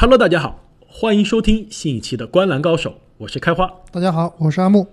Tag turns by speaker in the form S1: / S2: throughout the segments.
S1: Hello，大家好，欢迎收听新一期的《观澜高手》，我是开花。
S2: 大家好，我是阿木。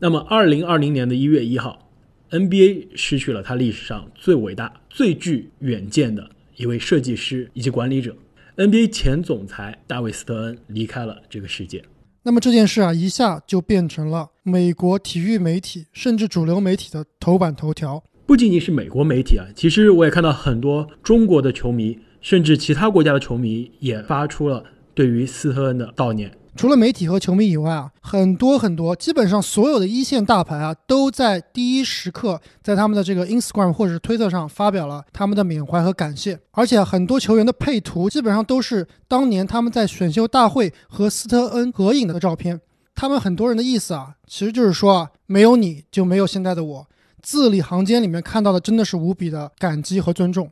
S1: 那么，二零二零年的一月一号，NBA 失去了他历史上最伟大、最具远见的一位设计师以及管理者，NBA 前总裁大卫·斯特恩离开了这个世界。
S2: 那么这件事啊，一下就变成了美国体育媒体甚至主流媒体的头版头条。
S1: 不仅仅是美国媒体啊，其实我也看到很多中国的球迷。甚至其他国家的球迷也发出了对于斯特恩的悼念。
S2: 除了媒体和球迷以外啊，很多很多，基本上所有的一线大牌啊，都在第一时刻在他们的这个 Instagram 或者是推特上发表了他们的缅怀和感谢。而且很多球员的配图基本上都是当年他们在选秀大会和斯特恩合影的照片。他们很多人的意思啊，其实就是说啊，没有你就没有现在的我。字里行间里面看到的真的是无比的感激和尊重。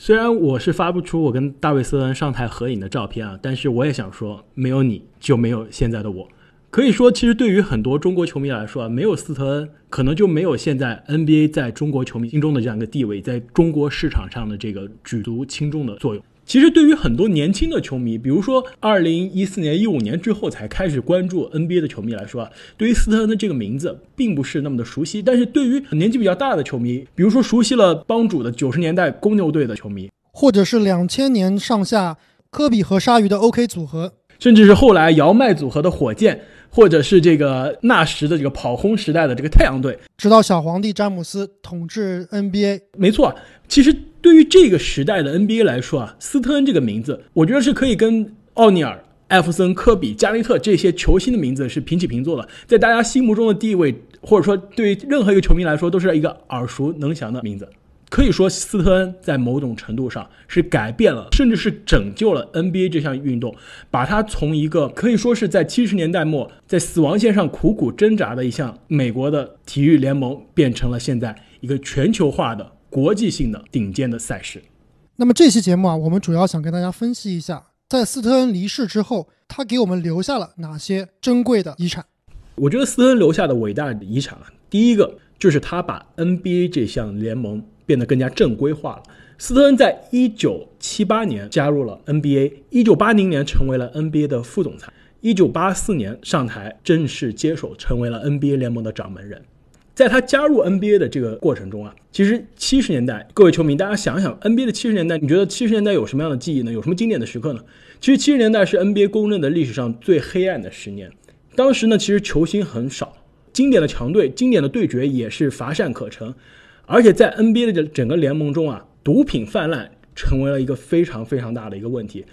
S1: 虽然我是发不出我跟大卫·斯特恩上台合影的照片啊，但是我也想说，没有你就没有现在的我。可以说，其实对于很多中国球迷来说啊，没有斯特恩，可能就没有现在 NBA 在中国球迷心中的这样一个地位，在中国市场上的这个举足轻重的作用。其实对于很多年轻的球迷，比如说二零一四年、一五年之后才开始关注 NBA 的球迷来说啊，对于斯特恩的这个名字并不是那么的熟悉。但是对于年纪比较大的球迷，比如说熟悉了帮主的九十年代公牛队的球迷，
S2: 或者是两千年上下科比和鲨鱼的 OK 组合，
S1: 甚至是后来姚麦组合的火箭，或者是这个纳什的这个跑轰时代的这个太阳队，
S2: 直到小皇帝詹姆斯统治 NBA，
S1: 没错，其实。对于这个时代的 NBA 来说啊，斯特恩这个名字，我觉得是可以跟奥尼尔、艾弗森、科比、加内特这些球星的名字是平起平坐的，在大家心目中的地位，或者说对于任何一个球迷来说，都是一个耳熟能详的名字。可以说，斯特恩在某种程度上是改变了，甚至是拯救了 NBA 这项运动，把它从一个可以说是在七十年代末在死亡线上苦苦挣扎的一项美国的体育联盟，变成了现在一个全球化的。国际性的顶尖的赛事。
S2: 那么这期节目啊，我们主要想跟大家分析一下，在斯特恩离世之后，他给我们留下了哪些珍贵的遗产。
S1: 我觉得斯特恩留下的伟大的遗产啊，第一个就是他把 NBA 这项联盟变得更加正规化了。斯特恩在一九七八年加入了 NBA，一九八零年成为了 NBA 的副总裁，一九八四年上台正式接手，成为了 NBA 联盟的掌门人。在他加入 NBA 的这个过程中啊，其实七十年代，各位球迷，大家想想 NBA 的七十年代，你觉得七十年代有什么样的记忆呢？有什么经典的时刻呢？其实七十年代是 NBA 公认的历史上最黑暗的十年。当时呢，其实球星很少，经典的强队、经典的对决也是乏善可陈，而且在 NBA 的这整个联盟中啊，毒品泛滥成为了一个非常非常大的一个问题。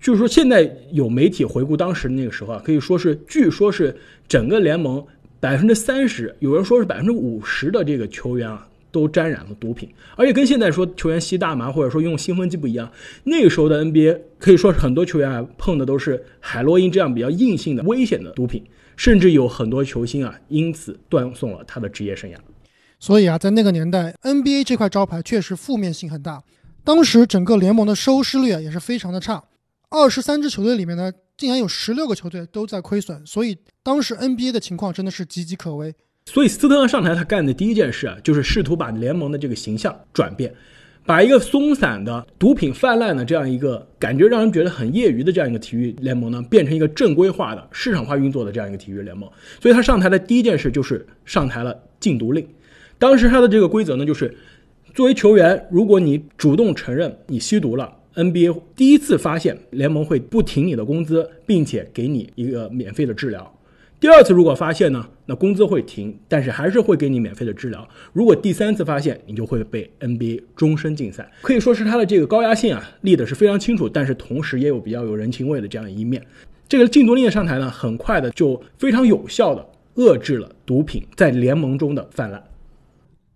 S1: 就是说，现在有媒体回顾当时那个时候啊，可以说是，据说是整个联盟。百分之三十，有人说是百分之五十的这个球员啊，都沾染了毒品，而且跟现在说球员吸大麻或者说用兴奋剂不一样。那个时候的 NBA 可以说是很多球员啊碰的都是海洛因这样比较硬性的危险的毒品，甚至有很多球星啊因此断送了他的职业生涯。
S2: 所以啊，在那个年代，NBA 这块招牌确实负面性很大，当时整个联盟的收视率啊也是非常的差，二十三支球队里面呢。竟然有十六个球队都在亏损，所以当时 NBA 的情况真的是岌岌可危。
S1: 所以斯特恩上台，他干的第一件事啊，就是试图把联盟的这个形象转变，把一个松散的、毒品泛滥的这样一个感觉让人觉得很业余的这样一个体育联盟呢，变成一个正规化的、市场化运作的这样一个体育联盟。所以他上台的第一件事就是上台了禁毒令。当时他的这个规则呢，就是作为球员，如果你主动承认你吸毒了。NBA 第一次发现联盟会不停你的工资，并且给你一个免费的治疗。第二次如果发现呢，那工资会停，但是还是会给你免费的治疗。如果第三次发现，你就会被 NBA 终身禁赛。可以说是他的这个高压性啊立的是非常清楚，但是同时也有比较有人情味的这样一面。这个禁毒令的上台呢，很快的就非常有效的遏制了毒品在联盟中的泛滥。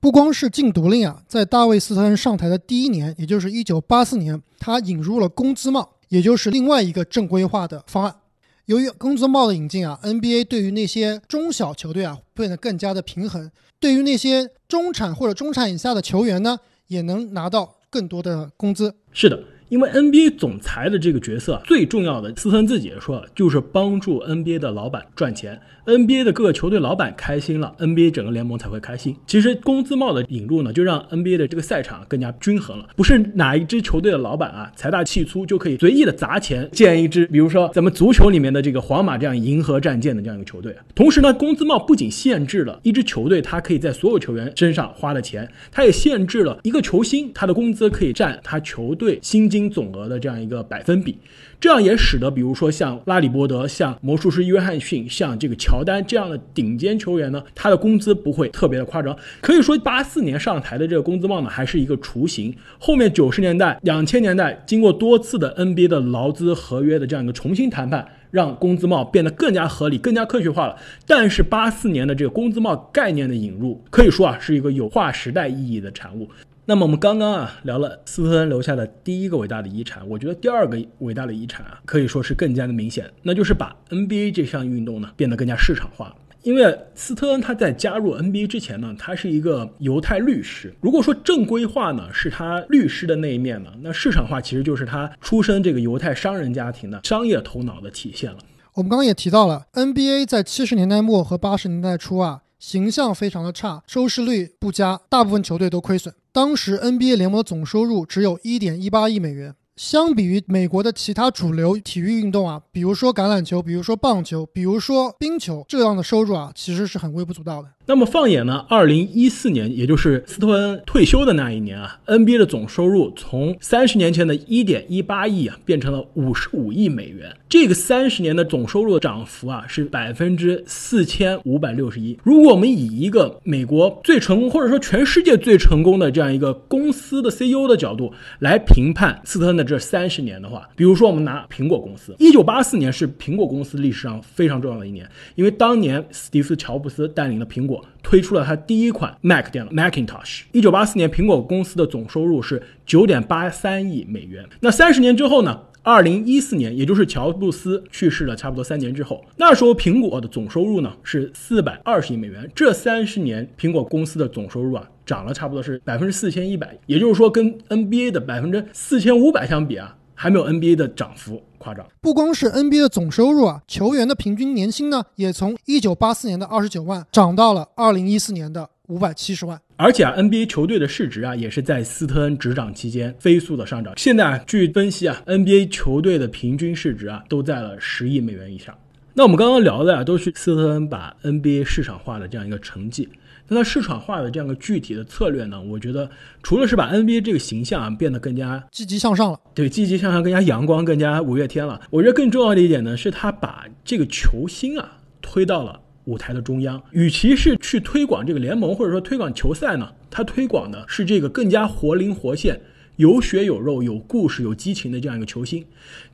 S2: 不光是禁毒令啊，在大卫·斯特恩上台的第一年，也就是一九八四年，他引入了工资帽，也就是另外一个正规化的方案。由于工资帽的引进啊，NBA 对于那些中小球队啊变得更加的平衡，对于那些中产或者中产以下的球员呢，也能拿到更多的工资。
S1: 是的。因为 NBA 总裁的这个角色最重要的，斯特恩自己也说了，就是帮助 NBA 的老板赚钱，NBA 的各个球队老板开心了，NBA 整个联盟才会开心。其实工资帽的引入呢，就让 NBA 的这个赛场更加均衡了，不是哪一支球队的老板啊财大气粗就可以随意的砸钱建一支，比如说咱们足球里面的这个皇马这样银河战舰的这样一个球队。同时呢，工资帽不仅限制了一支球队，它可以在所有球员身上花的钱，它也限制了一个球星他的工资可以占他球队薪金总额的这样一个百分比。这样也使得，比如说像拉里伯德、像魔术师约翰逊、像这个乔丹这样的顶尖球员呢，他的工资不会特别的夸张。可以说，八四年上台的这个工资帽呢，还是一个雏形。后面九十年代、两千年代，经过多次的 NBA 的劳资合约的这样一个重新谈判，让工资帽变得更加合理、更加科学化了。但是八四年的这个工资帽概念的引入，可以说啊，是一个有划时代意义的产物。那么我们刚刚啊聊了斯特恩留下的第一个伟大的遗产，我觉得第二个伟大的遗产啊可以说是更加的明显，那就是把 NBA 这项运动呢变得更加市场化。因为斯特恩他在加入 NBA 之前呢，他是一个犹太律师。如果说正规化呢是他律师的那一面呢，那市场化其实就是他出身这个犹太商人家庭的商业头脑的体现了。
S2: 我们刚刚也提到了 NBA 在七十年代末和八十年代初啊。形象非常的差，收视率不佳，大部分球队都亏损。当时 NBA 联盟的总收入只有一点一八亿美元。相比于美国的其他主流体育运动啊，比如说橄榄球，比如说棒球，比如说冰球，这样的收入啊，其实是很微不足道的。
S1: 那么放眼呢，二零一四年，也就是斯托恩退休的那一年啊，NBA 的总收入从三十年前的一点一八亿啊，变成了五十五亿美元。这个三十年的总收入的涨幅啊，是百分之四千五百六十一。如果我们以一个美国最成功，或者说全世界最成功的这样一个公司的 CEO 的角度来评判斯特恩的这三十年的话，比如说我们拿苹果公司，一九八四年是苹果公司历史上非常重要的一年，因为当年史蒂夫乔布斯带领的苹果。推出了它第一款 Mac 电脑 Macintosh。一九八四年，苹果公司的总收入是九点八三亿美元。那三十年之后呢？二零一四年，也就是乔布斯去世了差不多三年之后，那时候苹果的总收入呢是四百二十亿美元。这三十年，苹果公司的总收入啊涨了差不多是百分之四千一百，也就是说跟 NBA 的百分之四千五百相比啊。还没有 NBA 的涨幅夸张。
S2: 不光是 NBA 的总收入啊，球员的平均年薪呢，也从一九八四年的二十九万涨到了二零一四年的五百七十万。
S1: 而且啊，NBA 球队的市值啊，也是在斯特恩执掌期间飞速的上涨。现在啊，据分析啊，NBA 球队的平均市值啊，都在了十亿美元以上。那我们刚刚聊的啊，都是斯特恩把 NBA 市场化的这样一个成绩。那它市场化的这样一个具体的策略呢？我觉得除了是把 NBA 这个形象啊变得更加
S2: 积极向上了，
S1: 对，积极向上，更加阳光，更加五月天了。我觉得更重要的一点呢，是他把这个球星啊推到了舞台的中央。与其是去推广这个联盟或者说推广球赛呢，他推广的是这个更加活灵活现。有血有肉、有故事、有激情的这样一个球星，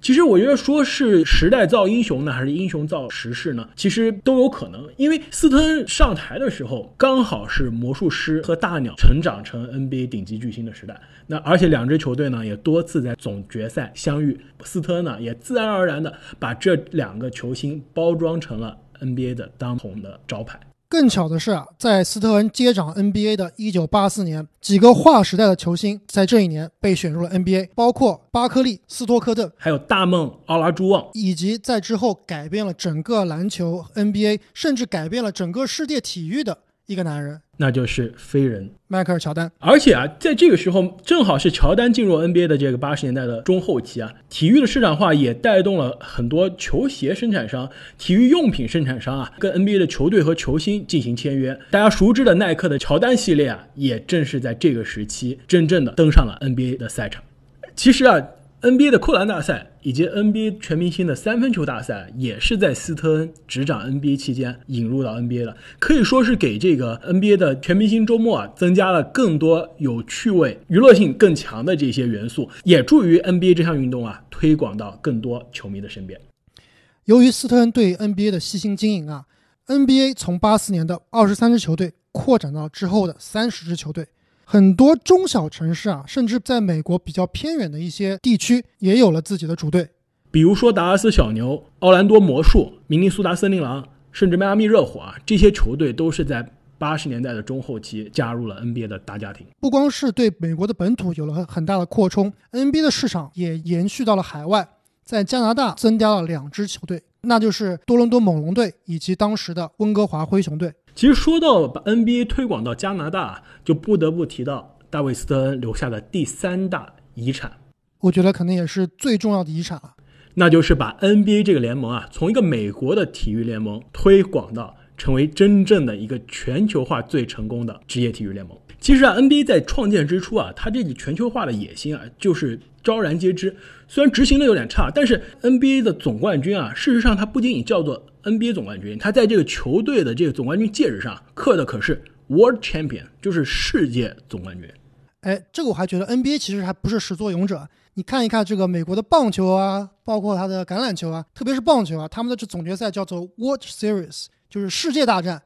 S1: 其实我觉得说是时代造英雄呢，还是英雄造时势呢？其实都有可能。因为斯特恩上台的时候，刚好是魔术师和大鸟成长成 NBA 顶级巨星的时代。那而且两支球队呢，也多次在总决赛相遇。斯特恩呢，也自然而然的把这两个球星包装成了 NBA 的当红的招牌。
S2: 更巧的是啊，在斯特恩接掌 NBA 的一九八四年，几个划时代的球星在这一年被选入了 NBA，包括巴克利、斯托克顿，
S1: 还有大梦奥拉朱旺，
S2: 以及在之后改变了整个篮球 NBA，甚至改变了整个世界体育的一个男人。
S1: 那就是飞人
S2: 迈克尔乔丹，
S1: 而且啊，在这个时候正好是乔丹进入 NBA 的这个八十年代的中后期啊，体育的市场化也带动了很多球鞋生产商、体育用品生产商啊，跟 NBA 的球队和球星进行签约。大家熟知的耐克的乔丹系列啊，也正是在这个时期真正的登上了 NBA 的赛场。其实啊。NBA 的扣篮大赛以及 NBA 全明星的三分球大赛，也是在斯特恩执掌 NBA 期间引入到 NBA 的，可以说是给这个 NBA 的全明星周末啊增加了更多有趣味、娱乐性更强的这些元素，也助于 NBA 这项运动啊推广到更多球迷的身边。
S2: 由于斯特恩对 NBA 的细心经营啊，NBA 从八四年的二十三支球队扩展到之后的三十支球队。很多中小城市啊，甚至在美国比较偏远的一些地区，也有了自己的主队。
S1: 比如说达拉斯小牛、奥兰多魔术、明尼苏达森林狼，甚至迈阿密热火啊，这些球队都是在八十年代的中后期加入了 NBA 的大家庭。
S2: 不光是对美国的本土有了很很大的扩充，NBA 的市场也延续到了海外，在加拿大增加了两支球队，那就是多伦多猛龙队以及当时的温哥华灰熊队。
S1: 其实说到把 NBA 推广到加拿大，就不得不提到大卫斯特恩留下的第三大遗产，
S2: 我觉得可能也是最重要的遗产了。
S1: 那就是把 NBA 这个联盟啊，从一个美国的体育联盟推广到成为真正的一个全球化最成功的职业体育联盟。其实啊，NBA 在创建之初啊，它这个全球化的野心啊，就是昭然皆知。虽然执行的有点差，但是 NBA 的总冠军啊，事实上它不仅仅叫做 NBA 总冠军，他在这个球队的这个总冠军戒指上刻的可是 World Champion，就是世界总冠军。
S2: 哎，这个我还觉得 NBA 其实还不是始作俑者。你看一看这个美国的棒球啊，包括它的橄榄球啊，特别是棒球啊，他们的这总决赛叫做 World Series，就是世界大战。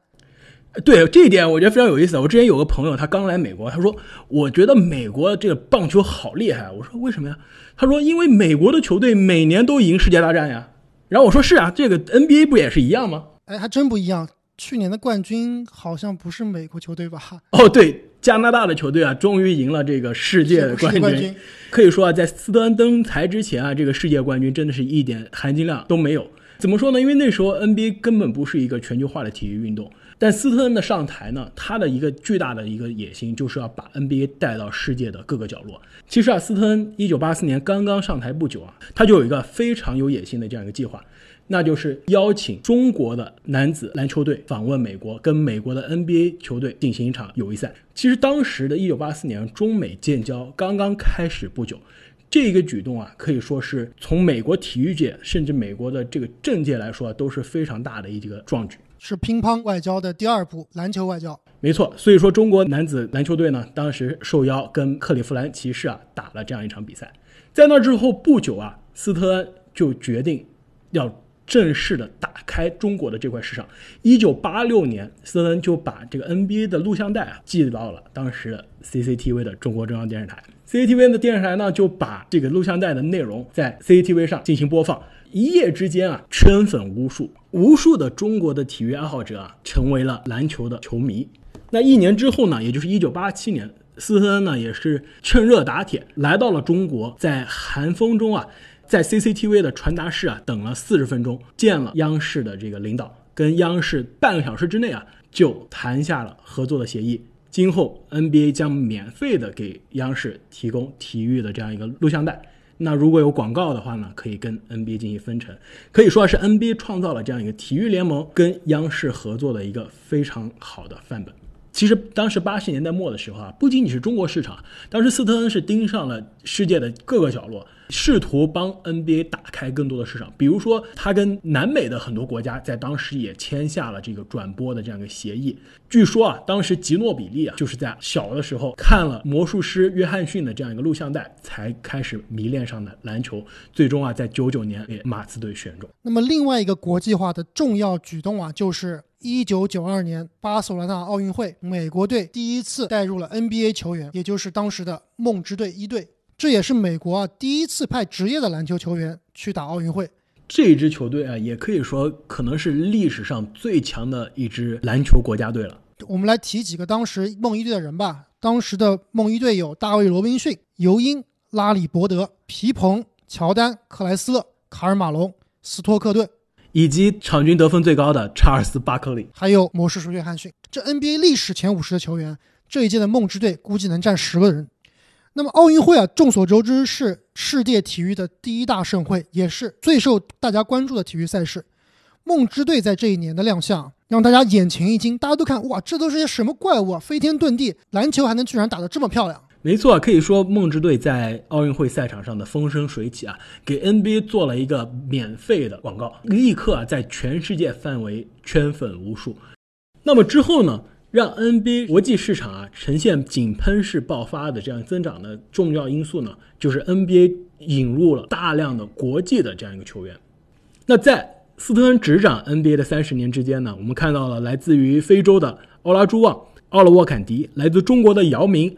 S1: 对这一点，我觉得非常有意思。我之前有个朋友，他刚来美国，他说：“我觉得美国这个棒球好厉害。”我说：“为什么呀？”他说：“因为美国的球队每年都赢世界大战呀。”然后我说：“是啊，这个 NBA 不也是一样吗？”
S2: 哎，还真不一样。去年的冠军好像不是美国球队吧？
S1: 哦，对，加拿大的球队啊，终于赢了这个世界冠军。可以说啊，在斯德恩登台之前啊，这个世界冠军真的是一点含金量都没有。怎么说呢？因为那时候 NBA 根本不是一个全球化的体育运动。但斯特恩的上台呢，他的一个巨大的一个野心就是要把 NBA 带到世界的各个角落。其实啊，斯特恩一九八四年刚刚上台不久啊，他就有一个非常有野心的这样一个计划，那就是邀请中国的男子篮球队访问美国，跟美国的 NBA 球队进行一场友谊赛。其实当时的一九八四年中美建交刚刚开始不久，这个举动啊，可以说是从美国体育界甚至美国的这个政界来说都是非常大的一个壮举。
S2: 是乒乓外交的第二步，篮球外交。
S1: 没错，所以说中国男子篮球队呢，当时受邀跟克利夫兰骑士啊打了这样一场比赛。在那之后不久啊，斯特恩就决定要正式的打开中国的这块市场。一九八六年，斯特恩就把这个 NBA 的录像带啊寄到了当时的 CCTV 的中国中央电视台。CCTV 的电视台呢就把这个录像带的内容在 CCTV 上进行播放。一夜之间啊，圈粉无数，无数的中国的体育爱好者啊，成为了篮球的球迷。那一年之后呢，也就是一九八七年，斯特恩呢也是趁热打铁来到了中国，在寒风中啊，在 CCTV 的传达室啊等了四十分钟，见了央视的这个领导，跟央视半个小时之内啊就谈下了合作的协议。今后 NBA 将免费的给央视提供体育的这样一个录像带。那如果有广告的话呢，可以跟 NBA 进行分成，可以说是 NBA 创造了这样一个体育联盟跟央视合作的一个非常好的范本。其实当时八十年代末的时候啊，不仅仅是中国市场，当时斯特恩是盯上了世界的各个角落，试图帮 NBA 打开更多的市场。比如说，他跟南美的很多国家在当时也签下了这个转播的这样一个协议。据说啊，当时吉诺比利啊就是在小的时候看了魔术师约翰逊的这样一个录像带，才开始迷恋上的篮球。最终啊，在九九年给马刺队选中。
S2: 那么另外一个国际化的重要举动啊，就是。一九九二年巴塞罗那奥运会，美国队第一次带入了 NBA 球员，也就是当时的梦之队一队。这也是美国啊第一次派职业的篮球球员去打奥运会。
S1: 这支球队啊，也可以说可能是历史上最强的一支篮球国家队了。
S2: 我们来提几个当时梦一队的人吧。当时的梦一队有大卫·罗宾逊、尤因、拉里·伯德、皮蓬、乔丹、克莱斯勒、卡尔·马龙、斯托克顿。
S1: 以及场均得分最高的查尔斯·巴克利，
S2: 还有魔术师约翰逊，这 NBA 历史前五十的球员，这一届的梦之队估计能占十个人。那么奥运会啊，众所周知是世界体育的第一大盛会，也是最受大家关注的体育赛事。梦之队在这一年的亮相，让大家眼前一惊，大家都看哇，这都是些什么怪物啊，飞天遁地，篮球还能居然打得这么漂亮。
S1: 没错，可以说梦之队在奥运会赛场上的风生水起啊，给 NBA 做了一个免费的广告，立刻啊在全世界范围圈粉无数。那么之后呢，让 NBA 国际市场啊呈现井喷式爆发的这样增长的重要因素呢，就是 NBA 引入了大量的国际的这样一个球员。那在斯特恩执掌 NBA 的三十年之间呢，我们看到了来自于非洲的奥拉朱旺、奥勒沃坎迪，来自中国的姚明。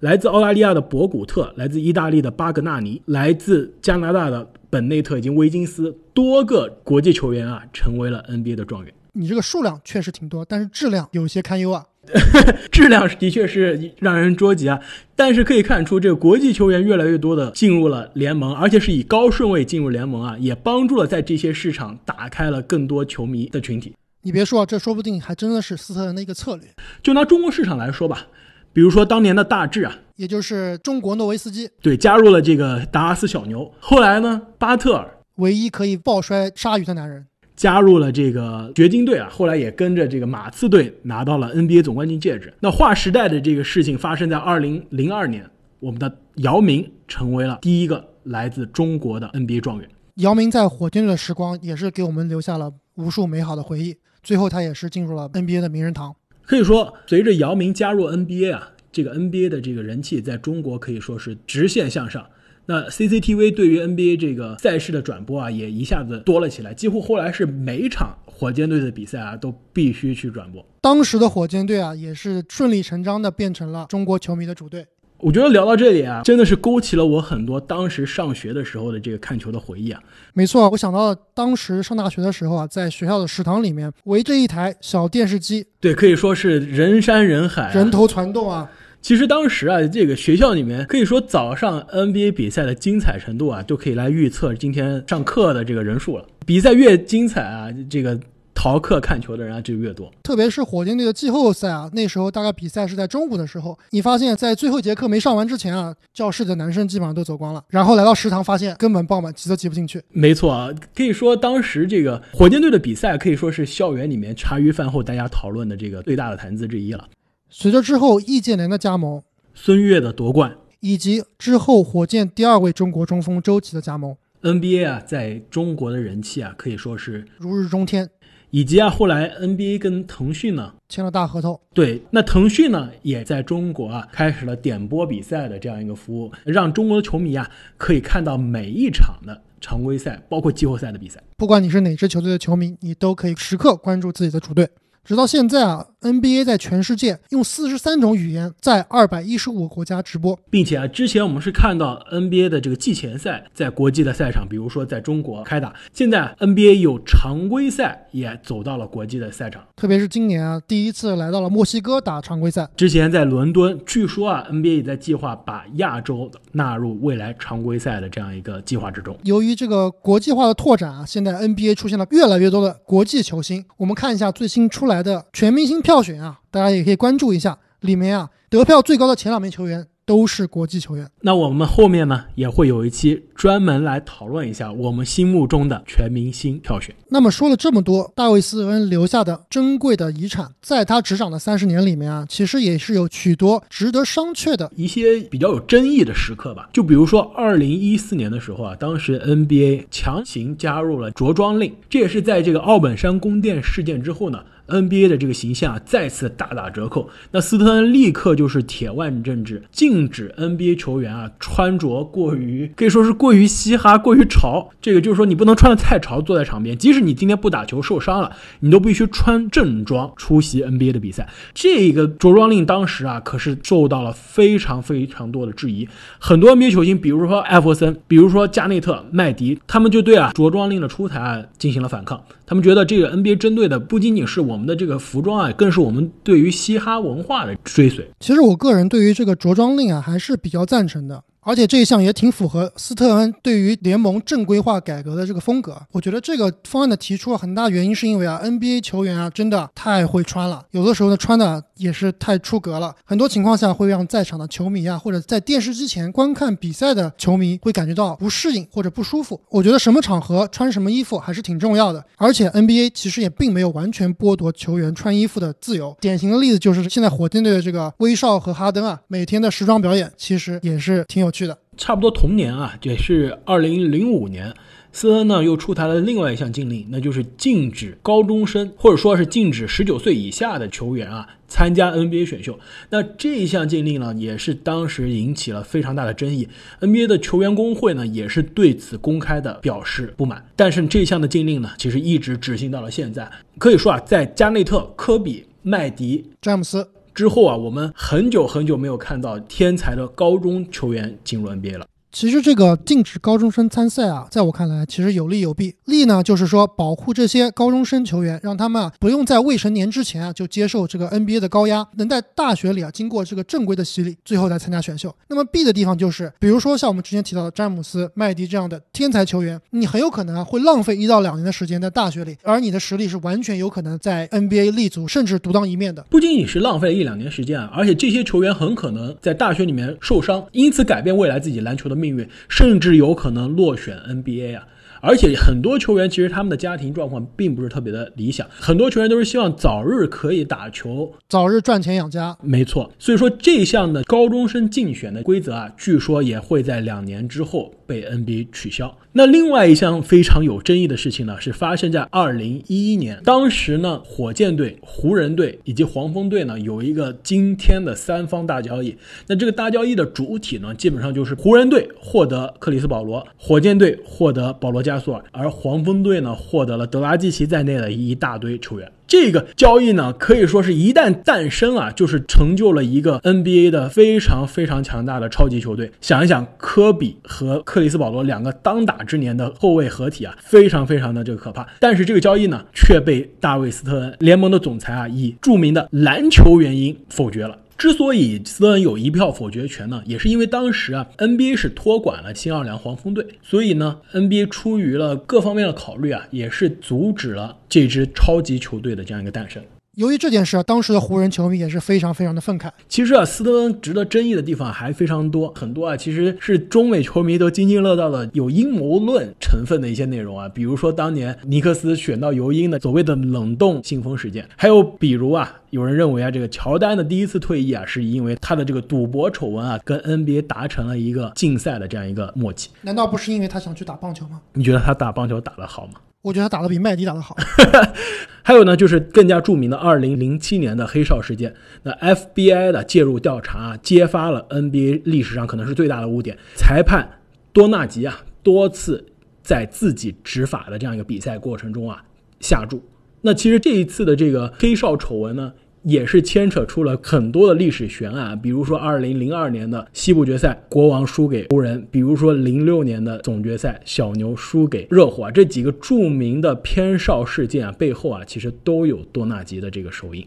S1: 来自澳大利亚的博古特，来自意大利的巴格纳尼，来自加拿大的本内特以及威金斯，多个国际球员啊，成为了 NBA 的状元。
S2: 你这个数量确实挺多，但是质量有些堪忧啊。
S1: 质量的确是让人捉急啊。但是可以看出，这个国际球员越来越多的进入了联盟，而且是以高顺位进入联盟啊，也帮助了在这些市场打开了更多球迷的群体。
S2: 你别说，这说不定还真的是斯特恩的一个策略。
S1: 就拿中国市场来说吧，比如说当年的大致啊，
S2: 也就是中国诺维斯基，
S1: 对，加入了这个达拉斯小牛。后来呢，巴特尔，
S2: 唯一可以抱摔鲨鱼的男人。
S1: 加入了这个掘金队啊，后来也跟着这个马刺队拿到了 NBA 总冠军戒指。那划时代的这个事情发生在二零零二年，我们的姚明成为了第一个来自中国的 NBA 状元。
S2: 姚明在火箭队的时光也是给我们留下了无数美好的回忆。最后他也是进入了 NBA 的名人堂。
S1: 可以说，随着姚明加入 NBA 啊，这个 NBA 的这个人气在中国可以说是直线向上。那 CCTV 对于 NBA 这个赛事的转播啊，也一下子多了起来，几乎后来是每场火箭队的比赛啊，都必须去转播。
S2: 当时的火箭队啊，也是顺理成章的变成了中国球迷的主队。
S1: 我觉得聊到这里啊，真的是勾起了我很多当时上学的时候的这个看球的回忆啊。
S2: 没错，我想到了当时上大学的时候啊，在学校的食堂里面围着一台小电视机，
S1: 对，可以说是人山人海，
S2: 人头攒动啊。
S1: 其实当时啊，这个学校里面可以说早上 NBA 比赛的精彩程度啊，就可以来预测今天上课的这个人数了。比赛越精彩啊，这个逃课看球的人啊就越多。
S2: 特别是火箭队的季后赛啊，那时候大概比赛是在中午的时候，你发现在最后一节课没上完之前啊，教室的男生基本上都走光了，然后来到食堂发现根本爆满，挤都挤不进去。
S1: 没错啊，可以说当时这个火箭队的比赛可以说是校园里面茶余饭后大家讨论的这个最大的谈资之一了。
S2: 随着之后易建联的加盟，
S1: 孙悦的夺冠，
S2: 以及之后火箭第二位中国中锋周琦的加盟
S1: ，NBA 啊在中国的人气啊可以说是
S2: 如日中天。
S1: 以及啊后来 NBA 跟腾讯呢
S2: 签了大合同，
S1: 对，那腾讯呢也在中国啊开始了点播比赛的这样一个服务，让中国的球迷啊可以看到每一场的常规赛，包括季后赛的比赛。
S2: 不管你是哪支球队的球迷，你都可以时刻关注自己的主队。直到现在啊，NBA 在全世界用四十三种语言在二百一十五个国家直播，
S1: 并且啊，之前我们是看到 NBA 的这个季前赛在国际的赛场，比如说在中国开打，现在 NBA 有常规赛也走到了国际的赛场，
S2: 特别是今年啊，第一次来到了墨西哥打常规赛。
S1: 之前在伦敦，据说啊，NBA 也在计划把亚洲纳入未来常规赛的这样一个计划之中。
S2: 由于这个国际化的拓展啊，现在 NBA 出现了越来越多的国际球星。我们看一下最新出来的全明星票选啊，大家也可以关注一下，里面啊得票最高的前两名球员都是国际球员。
S1: 那我们后面呢也会有一期专门来讨论一下我们心目中的全明星票选。
S2: 那么说了这么多，大卫斯恩留下的珍贵的遗产，在他执掌的三十年里面啊，其实也是有许多值得商榷的
S1: 一些比较有争议的时刻吧。就比如说二零一四年的时候啊，当时 NBA 强行加入了着装令，这也是在这个奥本山宫殿事件之后呢。NBA 的这个形象啊，再次大打折扣。那斯特恩立刻就是铁腕政治，禁止 NBA 球员啊穿着过于可以说是过于嘻哈、过于潮。这个就是说，你不能穿的太潮，坐在场边。即使你今天不打球受伤了，你都必须穿正装出席 NBA 的比赛。这个着装令当时啊，可是受到了非常非常多的质疑。很多 NBA 球星，比如说艾弗森，比如说加内特、麦迪，他们就对啊着装令的出台啊进行了反抗。他们觉得这个 NBA 针对的不仅仅是我们的这个服装啊，更是我们对于嘻哈文化的追随。
S2: 其实我个人对于这个着装令啊，还是比较赞成的。而且这一项也挺符合斯特恩对于联盟正规化改革的这个风格。我觉得这个方案的提出啊，很大原因是因为啊，NBA 球员啊真的太会穿了，有的时候呢穿的也是太出格了，很多情况下会让在场的球迷啊，或者在电视机前观看比赛的球迷会感觉到不适应或者不舒服。我觉得什么场合穿什么衣服还是挺重要的。而且 NBA 其实也并没有完全剥夺球员穿衣服的自由。典型的例子就是现在火箭队的这个威少和哈登啊，每天的时装表演其实也是挺有趣的。
S1: 差不多同年啊，也是二零零五年，斯恩呢又出台了另外一项禁令，那就是禁止高中生或者说是禁止十九岁以下的球员啊参加 NBA 选秀。那这一项禁令呢，也是当时引起了非常大的争议。NBA 的球员工会呢，也是对此公开的表示不满。但是这项的禁令呢，其实一直执行到了现在。可以说啊，在加内特、科比、麦迪、
S2: 詹姆斯。
S1: 之后啊，我们很久很久没有看到天才的高中球员进入 NBA 了。
S2: 其实这个禁止高中生参赛啊，在我看来，其实有利有弊。利呢，就是说保护这些高中生球员，让他们啊不用在未成年之前啊就接受这个 NBA 的高压，能在大学里啊经过这个正规的洗礼，最后再参加选秀。那么弊的地方就是，比如说像我们之前提到的詹姆斯、麦迪这样的天才球员，你很有可能啊会浪费一到两年的时间在大学里，而你的实力是完全有可能在 NBA 立足，甚至独当一面的。
S1: 不仅仅是浪费一两年时间啊，而且这些球员很可能在大学里面受伤，因此改变未来自己篮球的命运，甚至有可能落选 NBA 啊！而且很多球员其实他们的家庭状况并不是特别的理想，很多球员都是希望早日可以打球，
S2: 早日赚钱养家。
S1: 没错，所以说这项的高中生竞选的规则啊，据说也会在两年之后被 NBA 取消。那另外一项非常有争议的事情呢，是发生在二零一一年。当时呢，火箭队、湖人队以及黄蜂队呢，有一个惊天的三方大交易。那这个大交易的主体呢，基本上就是湖人队获得克里斯保罗，火箭队获得保罗加索尔，而黄蜂队呢，获得了德拉季奇在内的一大堆球员。这个交易呢，可以说是一旦诞生啊，就是成就了一个 NBA 的非常非常强大的超级球队。想一想，科比和克里斯保罗两个当打之年的后卫合体啊，非常非常的这个可怕。但是这个交易呢，却被大卫斯特恩联盟的总裁啊，以著名的篮球原因否决了。之所以斯特恩有一票否决权呢，也是因为当时啊，NBA 是托管了新奥尔良黄蜂队，所以呢，NBA 出于了各方面的考虑啊，也是阻止了这支超级球队的这样一个诞生。
S2: 由于这件事啊，当时的湖人球迷也是非常非常的愤慨。
S1: 其实啊，斯特恩值得争议的地方还非常多，很多啊，其实是中美球迷都津津乐道的有阴谋论成分的一些内容啊，比如说当年尼克斯选到尤因的所谓的冷冻信封事件，还有比如啊，有人认为啊，这个乔丹的第一次退役啊，是因为他的这个赌博丑闻啊，跟 NBA 达成了一个竞赛的这样一个默契。
S2: 难道不是因为他想去打棒球吗？
S1: 你觉得他打棒球打得好吗？
S2: 我觉得他打的比麦迪打的好。
S1: 还有呢，就是更加著名的二零零七年的黑哨事件。那 FBI 的介入调查，揭发了 NBA 历史上可能是最大的污点。裁判多纳吉啊，多次在自己执法的这样一个比赛过程中啊下注。那其实这一次的这个黑哨丑闻呢？也是牵扯出了很多的历史悬案，比如说二零零二年的西部决赛，国王输给湖人；比如说零六年的总决赛，小牛输给热火，这几个著名的偏少事件啊，背后啊，其实都有多纳吉的这个手印。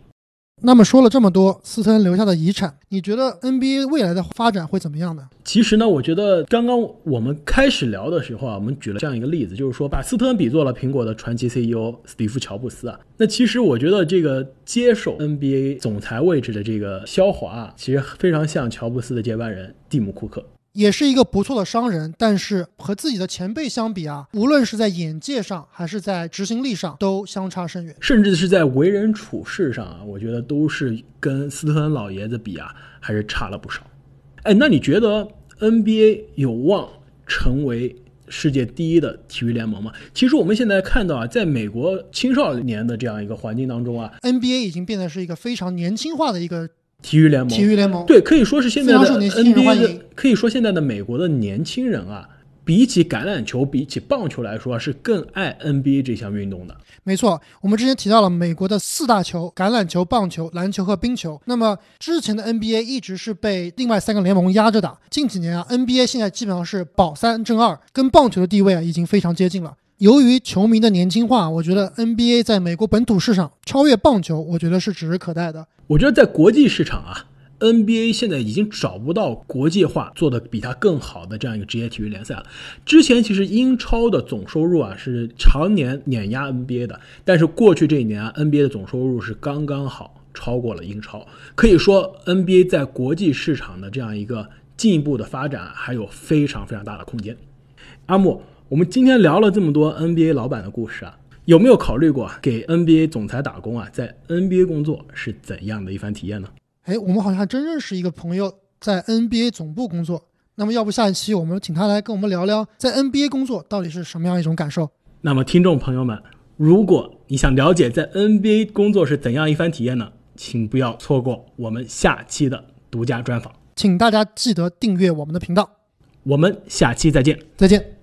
S2: 那么说了这么多，斯特恩留下的遗产，你觉得 NBA 未来的发展会怎么样呢？
S1: 其实呢，我觉得刚刚我们开始聊的时候啊，我们举了这样一个例子，就是说把斯特恩比作了苹果的传奇 CEO 史蒂夫乔布斯啊。那其实我觉得这个接手 NBA 总裁位置的这个肖华，其实非常像乔布斯的接班人蒂姆库克。
S2: 也是一个不错的商人，但是和自己的前辈相比啊，无论是在眼界上还是在执行力上，都相差甚远，
S1: 甚至是在为人处事上啊，我觉得都是跟斯特恩老爷子比啊，还是差了不少。哎，那你觉得 NBA 有望成为世界第一的体育联盟吗？其实我们现在看到啊，在美国青少年的这样一个环境当中啊
S2: ，NBA 已经变得是一个非常年轻化的一个。
S1: 体育联盟，
S2: 体育联盟，
S1: 对，可以说是现在的 NBA 的，可以说现在的美国的年轻人啊，比起橄榄球，比起棒球来说，是更爱 NBA 这项运动的。
S2: 没错，我们之前提到了美国的四大球：橄榄球、棒球、篮球和冰球。那么之前的 NBA 一直是被另外三个联盟压着打。近几年啊，NBA 现在基本上是保三争二，跟棒球的地位啊已经非常接近了。由于球迷的年轻化，我觉得 NBA 在美国本土市场超越棒球，我觉得是指日可待的。
S1: 我觉得在国际市场啊，NBA 现在已经找不到国际化做的比它更好的这样一个职业体育联赛了。之前其实英超的总收入啊是常年碾压 NBA 的，但是过去这一年啊，NBA 的总收入是刚刚好超过了英超。可以说，NBA 在国际市场的这样一个进一步的发展还有非常非常大的空间。阿木。我们今天聊了这么多 NBA 老板的故事啊，有没有考虑过给 NBA 总裁打工啊？在 NBA 工作是怎样的一番体验呢？
S2: 哎，我们好像还真认识一个朋友在 NBA 总部工作。那么，要不下一期我们请他来跟我们聊聊在 NBA 工作到底是什么样一种感受？
S1: 那么，听众朋友们，如果你想了解在 NBA 工作是怎样一番体验呢？请不要错过我们下期的独家专访。
S2: 请大家记得订阅我们的频道。
S1: 我们下期再见，
S2: 再见。